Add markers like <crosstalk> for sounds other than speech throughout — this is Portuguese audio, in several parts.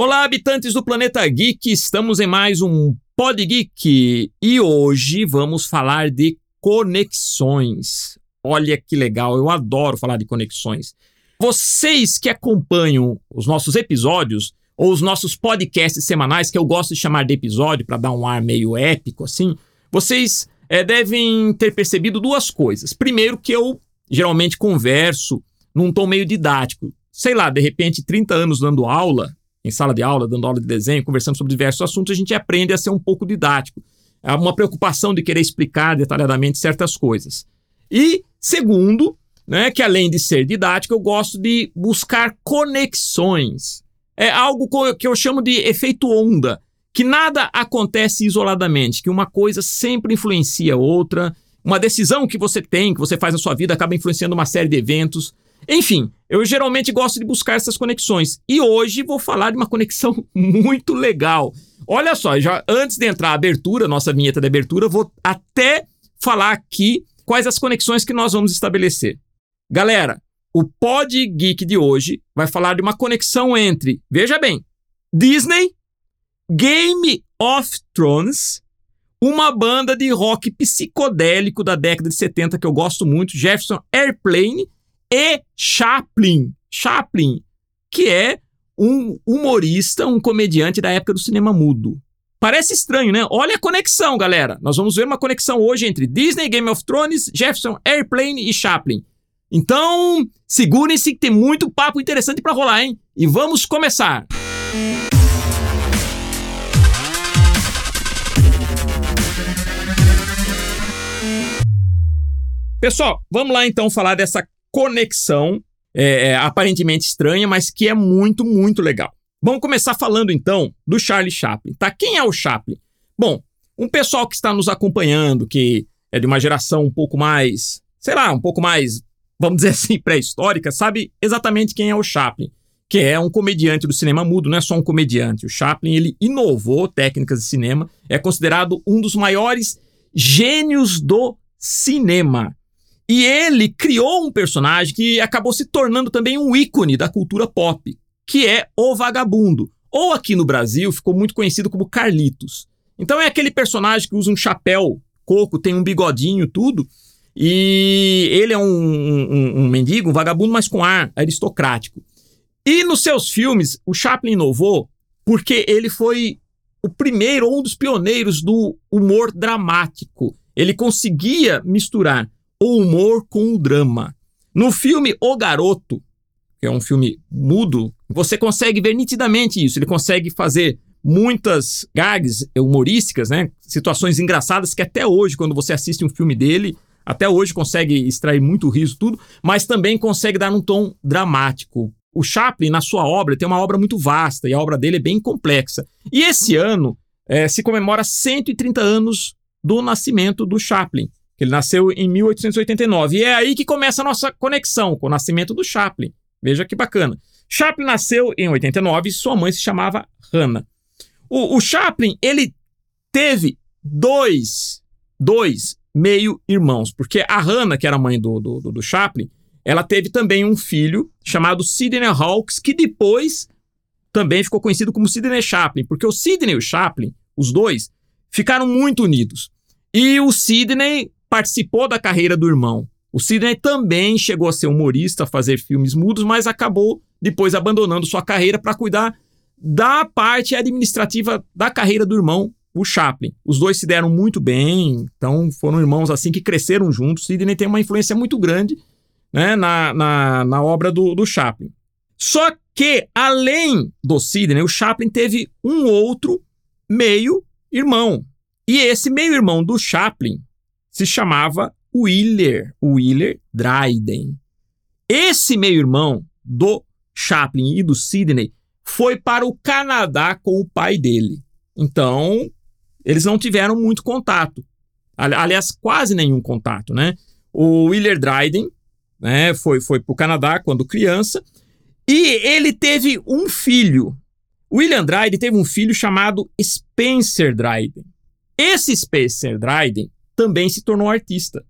Olá, habitantes do planeta Geek, estamos em mais um Pod Geek e hoje vamos falar de conexões. Olha que legal, eu adoro falar de conexões. Vocês que acompanham os nossos episódios ou os nossos podcasts semanais, que eu gosto de chamar de episódio para dar um ar meio épico assim, vocês é, devem ter percebido duas coisas. Primeiro, que eu geralmente converso num tom meio didático. Sei lá, de repente, 30 anos dando aula, em sala de aula, dando aula de desenho, conversando sobre diversos assuntos, a gente aprende a ser um pouco didático. Há uma preocupação de querer explicar detalhadamente certas coisas. E, segundo, né, que além de ser didático, eu gosto de buscar conexões. É algo que eu chamo de efeito onda, que nada acontece isoladamente, que uma coisa sempre influencia outra, uma decisão que você tem, que você faz na sua vida, acaba influenciando uma série de eventos. Enfim, eu geralmente gosto de buscar essas conexões. E hoje vou falar de uma conexão <laughs> muito legal. Olha só, já antes de entrar a abertura, nossa vinheta de abertura, vou até falar aqui quais as conexões que nós vamos estabelecer. Galera, o Pod Geek de hoje vai falar de uma conexão entre, veja bem, Disney, Game of Thrones, uma banda de rock psicodélico da década de 70 que eu gosto muito, Jefferson Airplane, e Chaplin. Chaplin, que é um humorista, um comediante da época do cinema mudo. Parece estranho, né? Olha a conexão, galera. Nós vamos ver uma conexão hoje entre Disney, Game of Thrones, Jefferson Airplane e Chaplin. Então, segurem-se que tem muito papo interessante para rolar, hein? E vamos começar. Pessoal, vamos lá então falar dessa conexão é, é, aparentemente estranha, mas que é muito, muito legal. Vamos começar falando então do Charlie Chaplin, tá? Quem é o Chaplin? Bom, um pessoal que está nos acompanhando, que é de uma geração um pouco mais, sei lá, um pouco mais, vamos dizer assim, <laughs> pré-histórica, sabe exatamente quem é o Chaplin, que é um comediante do cinema mudo, não é só um comediante. O Chaplin, ele inovou técnicas de cinema, é considerado um dos maiores gênios do cinema. E ele criou um personagem que acabou se tornando também um ícone da cultura pop, que é o vagabundo. Ou aqui no Brasil ficou muito conhecido como Carlitos. Então é aquele personagem que usa um chapéu coco, tem um bigodinho, tudo. E ele é um, um, um mendigo, um vagabundo, mas com ar aristocrático. E nos seus filmes, o Chaplin inovou porque ele foi o primeiro ou um dos pioneiros do humor dramático. Ele conseguia misturar o humor com o drama. No filme O Garoto, que é um filme mudo, você consegue ver nitidamente isso. Ele consegue fazer muitas gags humorísticas, né? Situações engraçadas que até hoje, quando você assiste um filme dele, até hoje consegue extrair muito riso, tudo, mas também consegue dar um tom dramático. O Chaplin, na sua obra, tem uma obra muito vasta e a obra dele é bem complexa. E esse ano é, se comemora 130 anos do nascimento do Chaplin. Ele nasceu em 1889. E é aí que começa a nossa conexão com o nascimento do Chaplin. Veja que bacana. Chaplin nasceu em 89 e sua mãe se chamava Hannah. O, o Chaplin, ele teve dois, dois meio-irmãos, porque a Hannah, que era mãe do, do, do Chaplin, ela teve também um filho chamado Sidney Hawkes, que depois também ficou conhecido como Sidney Chaplin, porque o Sidney e o Chaplin, os dois, ficaram muito unidos. E o Sidney participou da carreira do irmão. O Sidney também chegou a ser humorista, a fazer filmes mudos, mas acabou depois abandonando sua carreira para cuidar da parte administrativa da carreira do irmão, o Chaplin. Os dois se deram muito bem, então foram irmãos assim que cresceram juntos. Sidney tem uma influência muito grande né, na, na, na obra do, do Chaplin. Só que, além do Sidney, o Chaplin teve um outro meio-irmão. E esse meio-irmão do Chaplin se chamava Willer, Willer Dryden. Esse meio-irmão do Chaplin e do Sidney foi para o Canadá com o pai dele. Então, eles não tiveram muito contato. Aliás, quase nenhum contato, né? O Willer Dryden né, foi, foi para o Canadá quando criança e ele teve um filho. William Dryden teve um filho chamado Spencer Dryden. Esse Spencer Dryden também se tornou artista.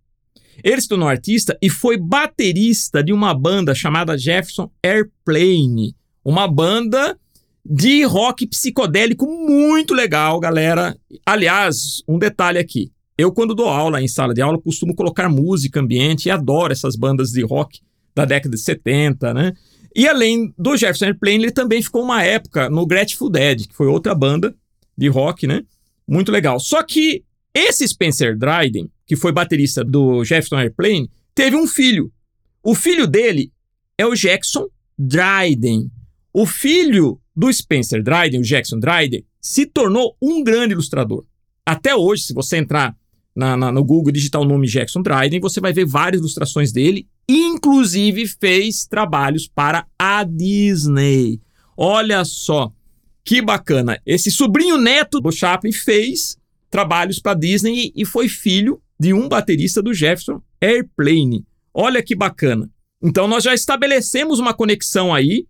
Ele se tornou artista e foi baterista de uma banda chamada Jefferson Airplane, uma banda de rock psicodélico muito legal, galera. Aliás, um detalhe aqui. Eu, quando dou aula em sala de aula, costumo colocar música ambiente e adoro essas bandas de rock da década de 70, né? E além do Jefferson Airplane, ele também ficou uma época no Grateful Dead, que foi outra banda de rock, né? Muito legal. Só que esse Spencer Dryden, que foi baterista do Jefferson Airplane, teve um filho. O filho dele é o Jackson Dryden. O filho do Spencer Dryden, o Jackson Dryden, se tornou um grande ilustrador. Até hoje, se você entrar na, na, no Google e digitar o nome Jackson Dryden, você vai ver várias ilustrações dele. Inclusive fez trabalhos para a Disney. Olha só que bacana. Esse sobrinho neto do Chaplin fez trabalhos para Disney e foi filho de um baterista do Jefferson Airplane. Olha que bacana. Então nós já estabelecemos uma conexão aí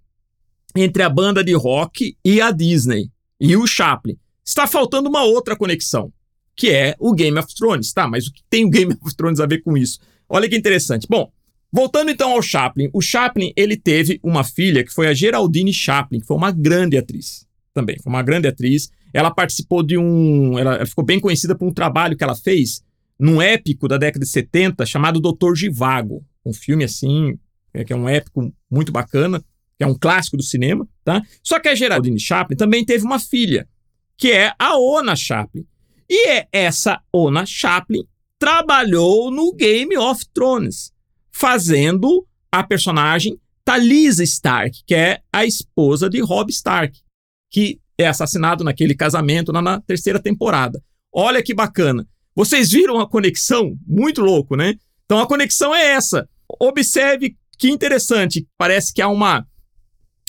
entre a banda de rock e a Disney e o Chaplin. Está faltando uma outra conexão, que é o Game of Thrones. Tá, mas o que tem o Game of Thrones a ver com isso? Olha que interessante. Bom, voltando então ao Chaplin. O Chaplin, ele teve uma filha que foi a Geraldine Chaplin, que foi uma grande atriz também. Foi uma grande atriz. Ela participou de um... Ela, ficou bem conhecida por um trabalho que ela fez num épico da década de 70 chamado Doutor Givago. Um filme assim, é, que é um épico muito bacana que é um clássico do cinema, tá? Só que a Geraldine Chaplin também teve uma filha, que é a Ona Chaplin. E é essa Ona Chaplin trabalhou no Game of Thrones, fazendo a personagem Talisa Stark, que é a esposa de Robb Stark, que é assassinado naquele casamento na, na terceira temporada. Olha que bacana. Vocês viram a conexão? Muito louco, né? Então a conexão é essa. Observe que interessante. Parece que há uma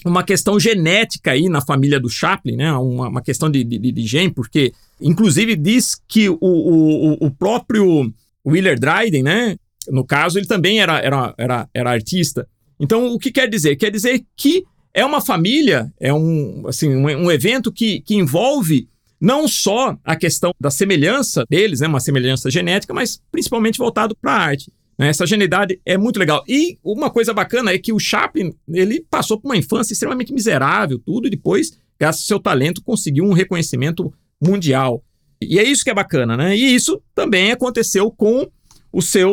uma questão genética aí na família do Chaplin, né? Uma, uma questão de, de, de, gene, porque inclusive diz que o, o, o próprio Willer Dryden, né? No caso, ele também era, era, era, era artista. Então, o que quer dizer? Quer dizer que é uma família, é um, assim, um, um evento que, que envolve não só a questão da semelhança deles, né, uma semelhança genética, mas principalmente voltado para a arte. Né? Essa genialidade é muito legal. E uma coisa bacana é que o Chaplin, ele passou por uma infância extremamente miserável, tudo, e depois, graças ao seu talento, conseguiu um reconhecimento mundial. E é isso que é bacana, né? E isso também aconteceu com o seu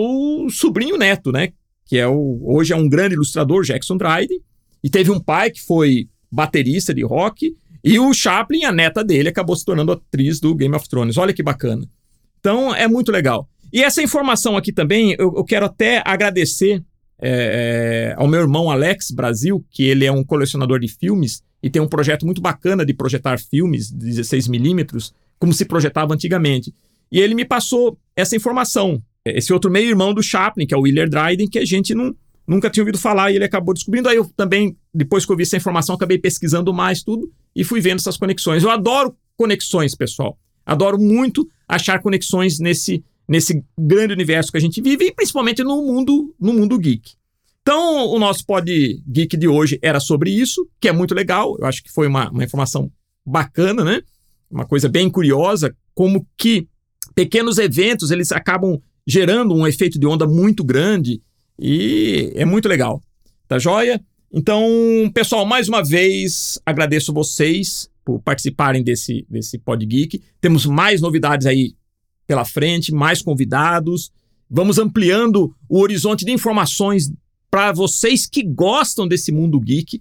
sobrinho neto, né? Que é o, hoje é um grande ilustrador, Jackson Dryden, e teve um pai que foi baterista de rock, e o Chaplin, a neta dele, acabou se tornando atriz do Game of Thrones. Olha que bacana. Então é muito legal. E essa informação aqui também, eu, eu quero até agradecer é, é, ao meu irmão Alex Brasil, que ele é um colecionador de filmes e tem um projeto muito bacana de projetar filmes de 16mm, como se projetava antigamente. E ele me passou essa informação. Esse outro meio-irmão do Chaplin, que é o Willer Dryden, que a gente não, nunca tinha ouvido falar e ele acabou descobrindo. Aí eu também, depois que eu vi essa informação, acabei pesquisando mais tudo e fui vendo essas conexões. Eu adoro conexões, pessoal. Adoro muito achar conexões nesse nesse grande universo que a gente vive e principalmente no mundo, no mundo geek. Então, o nosso pod geek de hoje era sobre isso, que é muito legal. Eu acho que foi uma, uma informação bacana, né? Uma coisa bem curiosa, como que pequenos eventos eles acabam gerando um efeito de onda muito grande e é muito legal. Tá joia? Então, pessoal, mais uma vez agradeço vocês por participarem desse, desse Pod Geek. Temos mais novidades aí pela frente, mais convidados. Vamos ampliando o horizonte de informações para vocês que gostam desse mundo geek.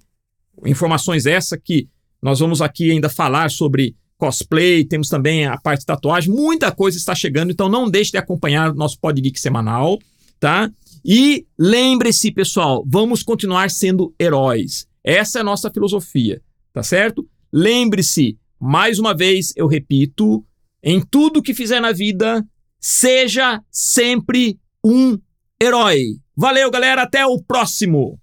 Informações essa que nós vamos aqui ainda falar sobre cosplay, temos também a parte de tatuagem, muita coisa está chegando, então não deixe de acompanhar o nosso Pod Geek semanal, tá? E lembre-se, pessoal, vamos continuar sendo heróis. Essa é a nossa filosofia, tá certo? Lembre-se, mais uma vez eu repito, em tudo que fizer na vida, seja sempre um herói. Valeu, galera, até o próximo!